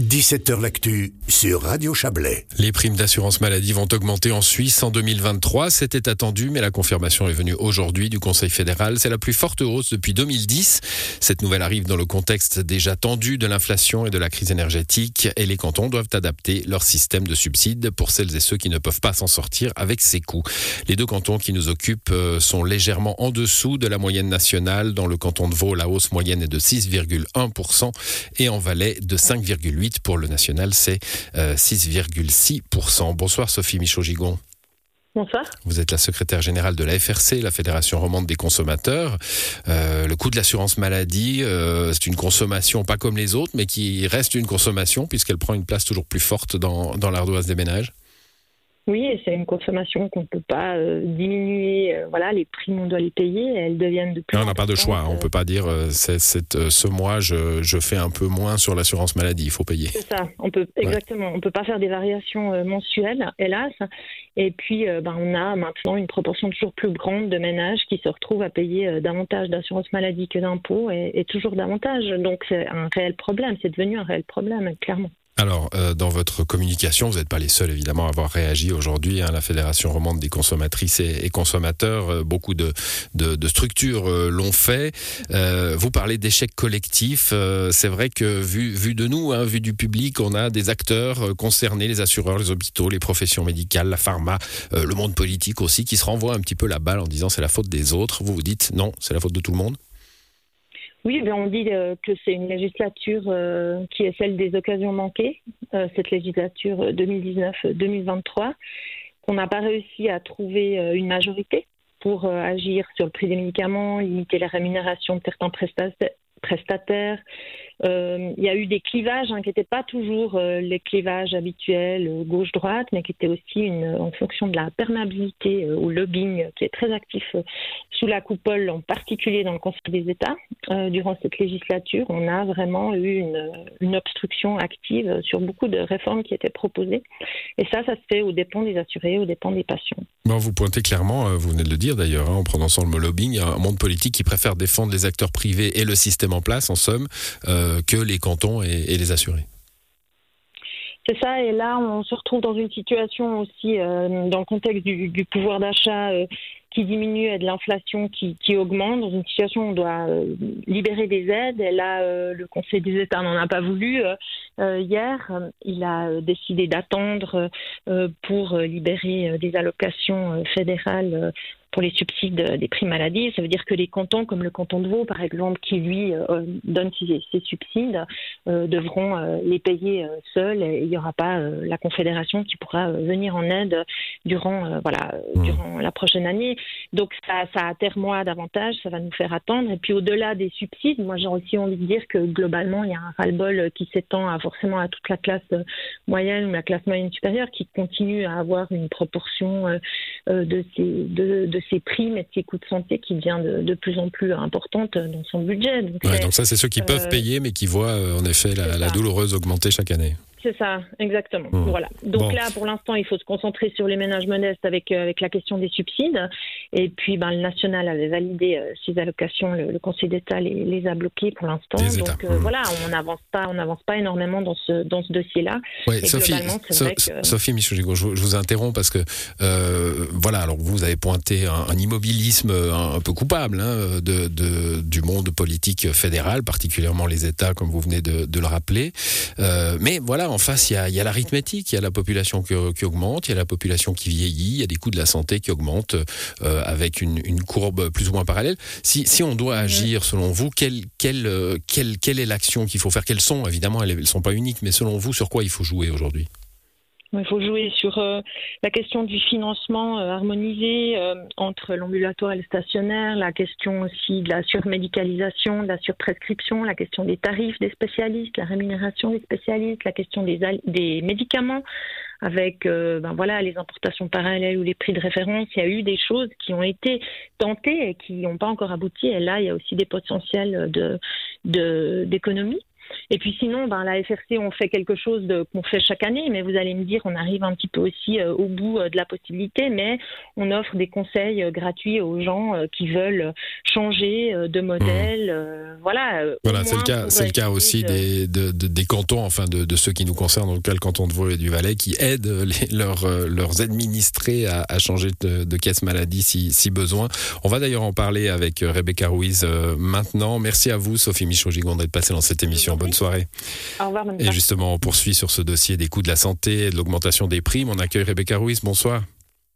17h L'actu sur Radio Chablais. Les primes d'assurance maladie vont augmenter en Suisse en 2023. C'était attendu, mais la confirmation est venue aujourd'hui du Conseil fédéral. C'est la plus forte hausse depuis 2010. Cette nouvelle arrive dans le contexte déjà tendu de l'inflation et de la crise énergétique. Et les cantons doivent adapter leur système de subsides pour celles et ceux qui ne peuvent pas s'en sortir avec ces coûts. Les deux cantons qui nous occupent euh, sont légèrement en dessous de la moyenne nationale. Dans le canton de Vaud, la hausse moyenne est de 6,1% et en Valais de 5,8% pour le national, c'est 6,6%. Euh, Bonsoir Sophie Michaud-Gigon. Bonsoir. Vous êtes la secrétaire générale de la FRC, la Fédération romande des consommateurs. Euh, le coût de l'assurance maladie, euh, c'est une consommation pas comme les autres, mais qui reste une consommation puisqu'elle prend une place toujours plus forte dans, dans l'ardoise des ménages. Oui, et c'est une consommation qu'on ne peut pas euh, diminuer. Euh, voilà, les prix, on doit les payer. Elles deviennent de plus On n'a pas de choix. On ne peut pas dire euh, ce mois, je, je, fais un peu moins sur l'assurance maladie. Il faut payer. C'est ça. On peut, exactement. On ne peut pas faire des variations mensuelles, hélas. Et puis, ben, on a maintenant une proportion toujours plus grande de ménages qui se retrouvent à payer davantage d'assurance maladie que d'impôts et, et toujours davantage. Donc, c'est un réel problème. C'est devenu un réel problème, clairement. Alors, euh, dans votre communication, vous n'êtes pas les seuls évidemment à avoir réagi aujourd'hui. Hein, la Fédération romande des consommatrices et, consommateurs, euh, beaucoup de, structures euh, l'ont fait. vous parlez d'échec collectif. C'est vrai que vu, vu de nous, hein, vu du public, on a des acteurs concernés, les assureurs, les hôpitaux, les professions médicales, la pharma, le monde politique aussi, qui se renvoient un petit peu la balle en disant c'est la faute des autres. Vous vous dites non, c'est la faute de tout le monde oui, ben on dit euh, que c'est une législature euh, qui est celle des occasions manquées, euh, cette législature 2019-2023, qu'on n'a pas réussi à trouver une majorité pour agir sur le prix des médicaments, limiter la rémunération de certains prestataires, euh, il y a eu des clivages hein, qui n'étaient pas toujours euh, les clivages habituels euh, gauche-droite, mais qui étaient aussi une, en fonction de la perméabilité au lobbying qui est très actif sous la coupole, en particulier dans le Conseil des États. durant cette législature, on a vraiment eu une, obstruction active sur beaucoup de réformes qui étaient proposées. Et ça, ça se fait aux dépens des assurés, aux dépens des patients. Bon, vous pointez clairement, vous venez de le dire d'ailleurs, hein, en prononçant le mot lobbying, un monde politique qui préfère défendre les acteurs privés et le système en place, en somme. Euh, que les cantons et, les assurés. C'est ça, et là on se retrouve dans une situation aussi, euh, dans le contexte du, pouvoir d'achat euh, qui diminue et de l'inflation qui, augmente, dans une situation où on doit libérer des aides. Et là, le Conseil des États n'en a pas voulu. hier, il a décidé d'attendre pour libérer des allocations fédérales pour les subsides des prix maladie. Ça veut dire que les cantons, comme le canton de Vaud, par exemple, qui lui euh, donne ces, subsides, euh, devront euh, les payer seuls. Et il n'y aura pas la Confédération qui pourra venir en aide durant, voilà, mmh. durant la prochaine année. Donc ça, ça atterre-moi davantage, ça va nous faire attendre. Et puis au-delà des subsides, moi j'ai aussi envie de dire que globalement, il y a un ras-le-bol qui s'étend à, forcément à toute la classe moyenne ou la classe moyenne supérieure qui continue à avoir une proportion de, ces, de, de ses primes et de ses coûts de santé qui devient de, plus en plus importante dans son budget. Donc, ça, c'est ceux qui peuvent euh, payer, mais qui voient euh, en effet la douloureuse augmenter chaque année. C'est ça, exactement. Voilà. Donc là, pour l'instant, il faut se concentrer sur les ménages modestes avec, euh, avec la question des subsides. Et puis, ben, le national avait validé euh, ces allocations. Le, Conseil d'État les, les, a bloquées pour l'instant. Donc euh, mmh. voilà, on n'avance pas, on n'avance pas énormément dans ce, dans ce dossier-là. Sophie, Sophie Michel, je, je, vous interromps parce que voilà, alors vous avez pointé un, immobilisme un, peu coupable hein, de, de, du monde politique fédéral, particulièrement les États, comme vous venez de, de le rappeler. mais voilà, en face, il y a, l'arithmétique, il y a la population qui, augmente, il y a la population qui vieillit, il y a des coûts de la santé qui augmentent euh, avec une, courbe plus ou moins parallèle. Si, on doit agir, selon vous, quelle, quelle, quelle est l'action qu'il faut faire? Quelles sont Évidemment, elles ne sont pas uniques, mais selon vous, sur quoi il faut jouer aujourd'hui? Il faut jouer sur euh, la question du financement euh, harmonisé euh, entre l'ambulatoire et le stationnaire, la question aussi de la surmédicalisation, de la surprescription, la question des tarifs des spécialistes, la rémunération des spécialistes, la question des, des médicaments avec ben voilà les importations parallèles ou les prix de référence. Il y a eu des choses qui ont été tentées et qui n'ont pas encore abouti. Et là, il y a aussi des potentiels de d'économie. Et puis sinon, ben, la FRC, on fait quelque chose qu'on fait chaque année, mais vous allez me dire, on arrive un petit peu aussi au bout de la possibilité, mais on offre des conseils gratuits aux gens qui veulent changer de modèle. Mmh. voilà. Voilà, c'est le cas, c'est le cas aussi des, des cantons, enfin de, ceux qui nous concernent, dans le cas le canton de Vaud et du Valais, qui aident leurs, leurs administrés à, changer de, caisse maladie si, si besoin. On va d'ailleurs en parler avec Rebecca Ruiz maintenant. Merci à vous, Sophie Michaud-Gigon, d'être passée dans cette émission. Bonne soirée. Au revoir. Et justement, on poursuit sur ce dossier des coûts de la santé et de l'augmentation des primes. On accueille Rebecca Ruiz. Bonsoir.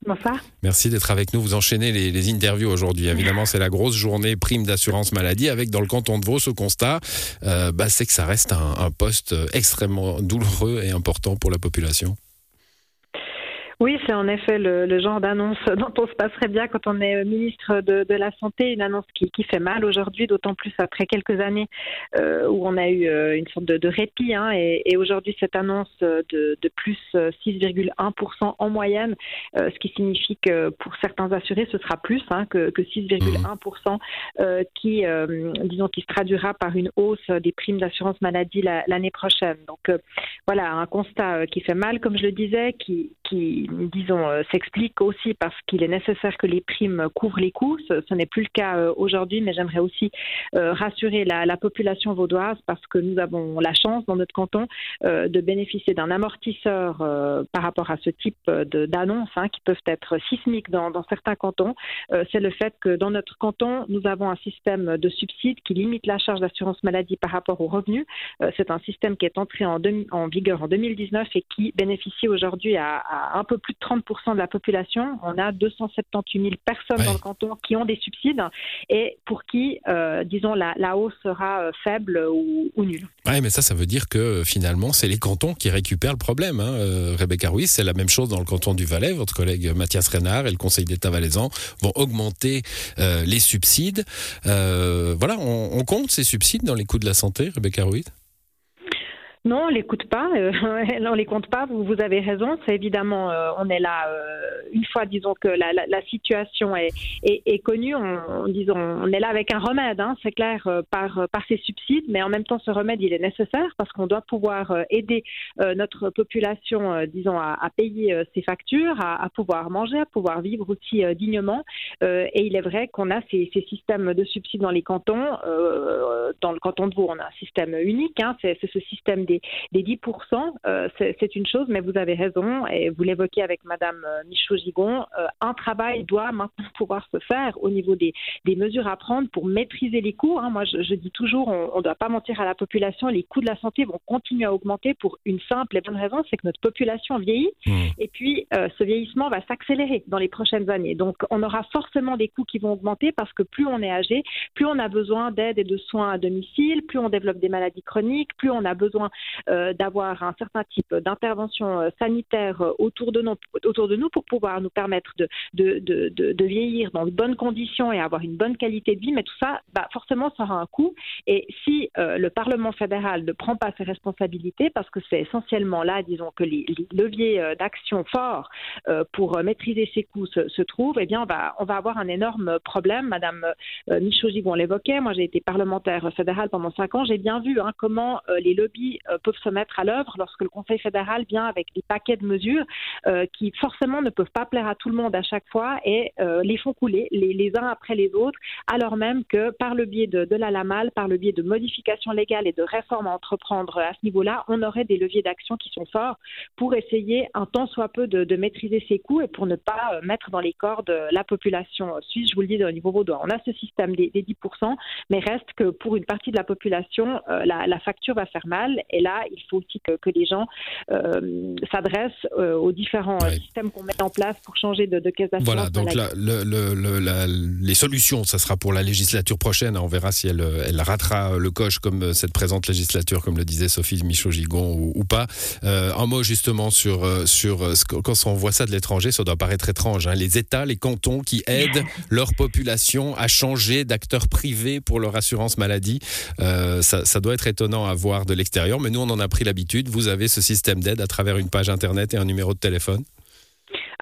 Bonsoir. Merci d'être avec nous. Vous enchaînez les, interviews aujourd'hui. Évidemment, c'est la grosse journée prime d'assurance maladie avec dans le canton de Vaud ce constat, euh, bah, c'est que ça reste un poste extrêmement douloureux et important pour la population. Oui, c'est en effet le, genre d'annonce dont on se passerait bien quand on est ministre de, la Santé, une annonce qui, fait mal aujourd'hui, d'autant plus après quelques années euh, où on a eu euh, une sorte de, répit. Hein, et, aujourd'hui, cette annonce de, plus 6,1% en moyenne, euh, ce qui signifie que pour certains assurés, ce sera plus hein, que, 6,1%, mmh. qui, disons, qui se traduira par une hausse des primes d'assurance maladie l'année prochaine. Donc voilà, un constat qui fait mal, comme je le disais, qui, qui disons, euh, s'explique aussi parce qu'il est nécessaire que les primes couvrent les coûts. Ce, n'est plus le cas euh, aujourd'hui, mais j'aimerais aussi euh, rassurer la, population vaudoise parce que nous avons la chance dans notre canton de bénéficier d'un amortisseur par rapport à ce type d'annonces hein, qui peuvent être sismiques dans, certains cantons. C'est le fait que dans notre canton, nous avons un système de subsides qui limite la charge d'assurance maladie par rapport aux revenus. C'est un système qui est entré en, vigueur en 2019 et qui bénéficie aujourd'hui à un peu plus de 30% de la population. On a 278 000 personnes dans le canton qui ont des subsides et pour qui, euh, disons, la, hausse sera euh, faible ou, nulle. Oui, mais ça, ça veut dire que finalement, c'est les cantons qui récupèrent le problème. Hein. Euh, Rebecca Ruiz, c'est la même chose dans le canton du Valais. Votre collègue Mathias Reynard et le Conseil d'État valaisan vont augmenter les subsides. voilà, on, on compte ces subsides dans les coûts de la santé, Rebecca Ruiz? Non, on l'écoute pas, euh, on les compte pas. Vous, vous avez raison. C'est évidemment, euh, on est là euh, une fois, disons que la, la, la situation est, est, est connue. On, disons, on est là avec un remède, hein, c'est clair, euh, par par ces subsides, mais en même temps, ce remède, il est nécessaire parce qu'on doit pouvoir aider notre population, disons, à, à payer ses factures, à, à, pouvoir manger, à pouvoir vivre aussi dignement. et il est vrai qu'on a ces, ces, systèmes de subsides dans les cantons. dans le canton de Vaud, on a un système unique. Hein, c'est ce système des des, 10%, euh, c'est une chose, mais vous avez raison, et vous l'évoquez avec Madame euh, Michaud-Gigon, euh, un travail doit maintenant pouvoir se faire au niveau des, mesures à prendre pour maîtriser les coûts. Hein. Moi, je, dis toujours, on ne doit pas mentir à la population, les coûts de la santé vont continuer à augmenter pour une simple et bonne raison, c'est que notre population vieillit, mmh. et puis ce vieillissement va s'accélérer dans les prochaines années. Donc, on aura forcément des coûts qui vont augmenter parce que plus on est âgé, plus on a besoin d'aide et de soins à domicile, plus on développe des maladies chroniques, plus on a besoin d'avoir un certain type d'intervention euh, sanitaire euh, autour de, nous, autour de nous pour pouvoir nous permettre de, vieillir dans de bonnes conditions et avoir une bonne qualité de vie. Mais tout ça, bah, forcément, ça aura un coût. Et si le Parlement fédéral ne prend pas ses responsabilités, parce que c'est essentiellement là, disons, que les, leviers d'action forts pour maîtriser ces coûts se, trouvent, eh bien, on va, on va avoir un énorme problème. Madame Michaud-Gigon l'évoquait. Moi, j'ai été parlementaire fédéral pendant cinq ans. J'ai bien vu hein, comment les lobbies peuvent se mettre à l'œuvre lorsque le Conseil fédéral vient avec des paquets de mesures euh, qui forcément ne peuvent pas plaire à tout le monde à chaque fois et euh, les font couler les, uns après les autres, alors même que par le biais de, la LAMAL, par le biais de modifications légales et de réformes à entreprendre à ce niveau-là, on aurait des leviers d'action qui sont forts pour essayer un temps soit peu de, maîtriser ces coûts et pour ne pas euh, mettre dans les cordes la population suisse. Je vous le dis au niveau vaudois, on a ce système des, 10%, mais reste que pour une partie de la population, la, facture va faire mal. Là, il faut aussi que, les gens euh, s'adressent euh, aux différents euh, systèmes qu'on met en place pour changer de, caisse d'assurance. Voilà, donc les solutions, ça sera pour la législature prochaine. On verra si elle, elle ratera le coche comme cette présente législature, comme le disait Sophie Michaud-Gigon ou, pas. un mot justement sur, sur quand on voit ça de l'étranger, ça doit paraître étrange. Hein. Les États, les cantons qui aident leur population à changer d'acteurs privés pour leur assurance maladie, ça, ça doit être étonnant à voir de l'extérieur. Mais nous, on en a pris l'habitude. Vous avez ce système d'aide à travers une page internet et un numéro de téléphone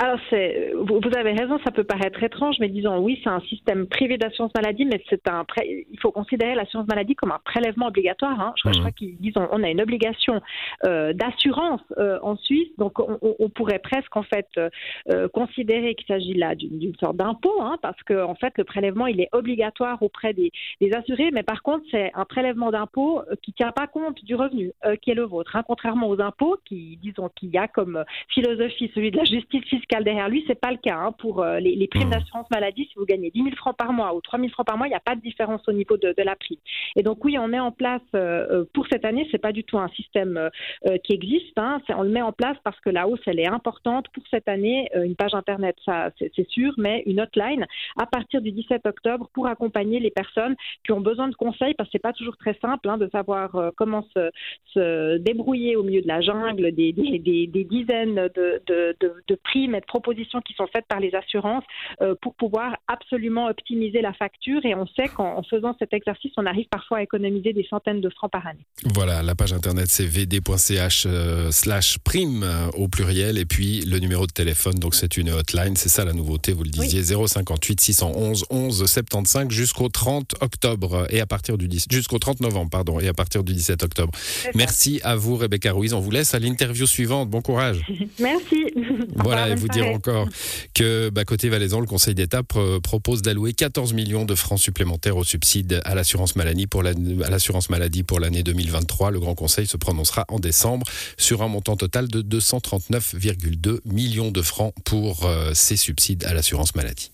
alors, c'est, vous, avez raison, ça peut paraître étrange, mais disons, oui, c'est un système privé d'assurance maladie, mais c'est un il faut considérer l'assurance maladie comme un prélèvement obligatoire. Hein. Je, crois mmh. qu'ils disent on, a une obligation euh, d'assurance euh, en Suisse, donc on, pourrait presque en fait euh, considérer qu'il s'agit là d'une, sorte d'impôt, hein, parce que en fait le prélèvement il est obligatoire auprès des, assurés, mais par contre c'est un prélèvement d'impôt qui tient pas compte du revenu qui est le vôtre, hein. contrairement aux impôts qui disons qu'il y a comme philosophie celui de la justice fiscale derrière lui, c'est pas le cas pour les, primes mmh. d'assurance maladie. Si vous gagnez 10 000 francs par mois ou 3 000 francs par mois, il n'y a pas de différence au niveau de, la prime. Et donc oui, on met en place euh, pour cette année, c'est pas du tout un système euh, qui existe. Hein, on le met en place parce que la hausse elle est importante pour cette année. Euh, une page internet, ça c'est sûr, mais une hotline à partir du 17 octobre pour accompagner les personnes qui ont besoin de conseils parce que c'est pas toujours très simple hein, de savoir comment se, débrouiller au milieu de la jungle, des, dizaines de, de, primes et de propositions qui sont faites par les assurances pour pouvoir absolument optimiser la facture. Et on sait qu'en faisant cet exercice, on arrive parfois à économiser des centaines de francs par année. Voilà, la page internet c'est vd.ch euh, slash prime euh, au pluriel et puis le numéro de téléphone, donc c'est une hotline, c'est ça la nouveauté, vous le disiez, 058 611 11 75 jusqu'au 30 octobre et à partir du 10, jusqu'au 30 novembre, pardon, et à partir du 17 octobre. Merci à vous Rebecca Ruiz, on vous laisse à l'interview suivante, bon courage. Merci. Voilà, vous dire encore que bah, côté Valaisan, le Conseil d'État propose d'allouer 14 millions de francs supplémentaires au subside à l'assurance maladie pour l'assurance maladie pour l'année 2023. Le Grand Conseil se prononcera en décembre sur un montant total de 239,2 millions de francs pour euh, ces subsides à l'assurance maladie.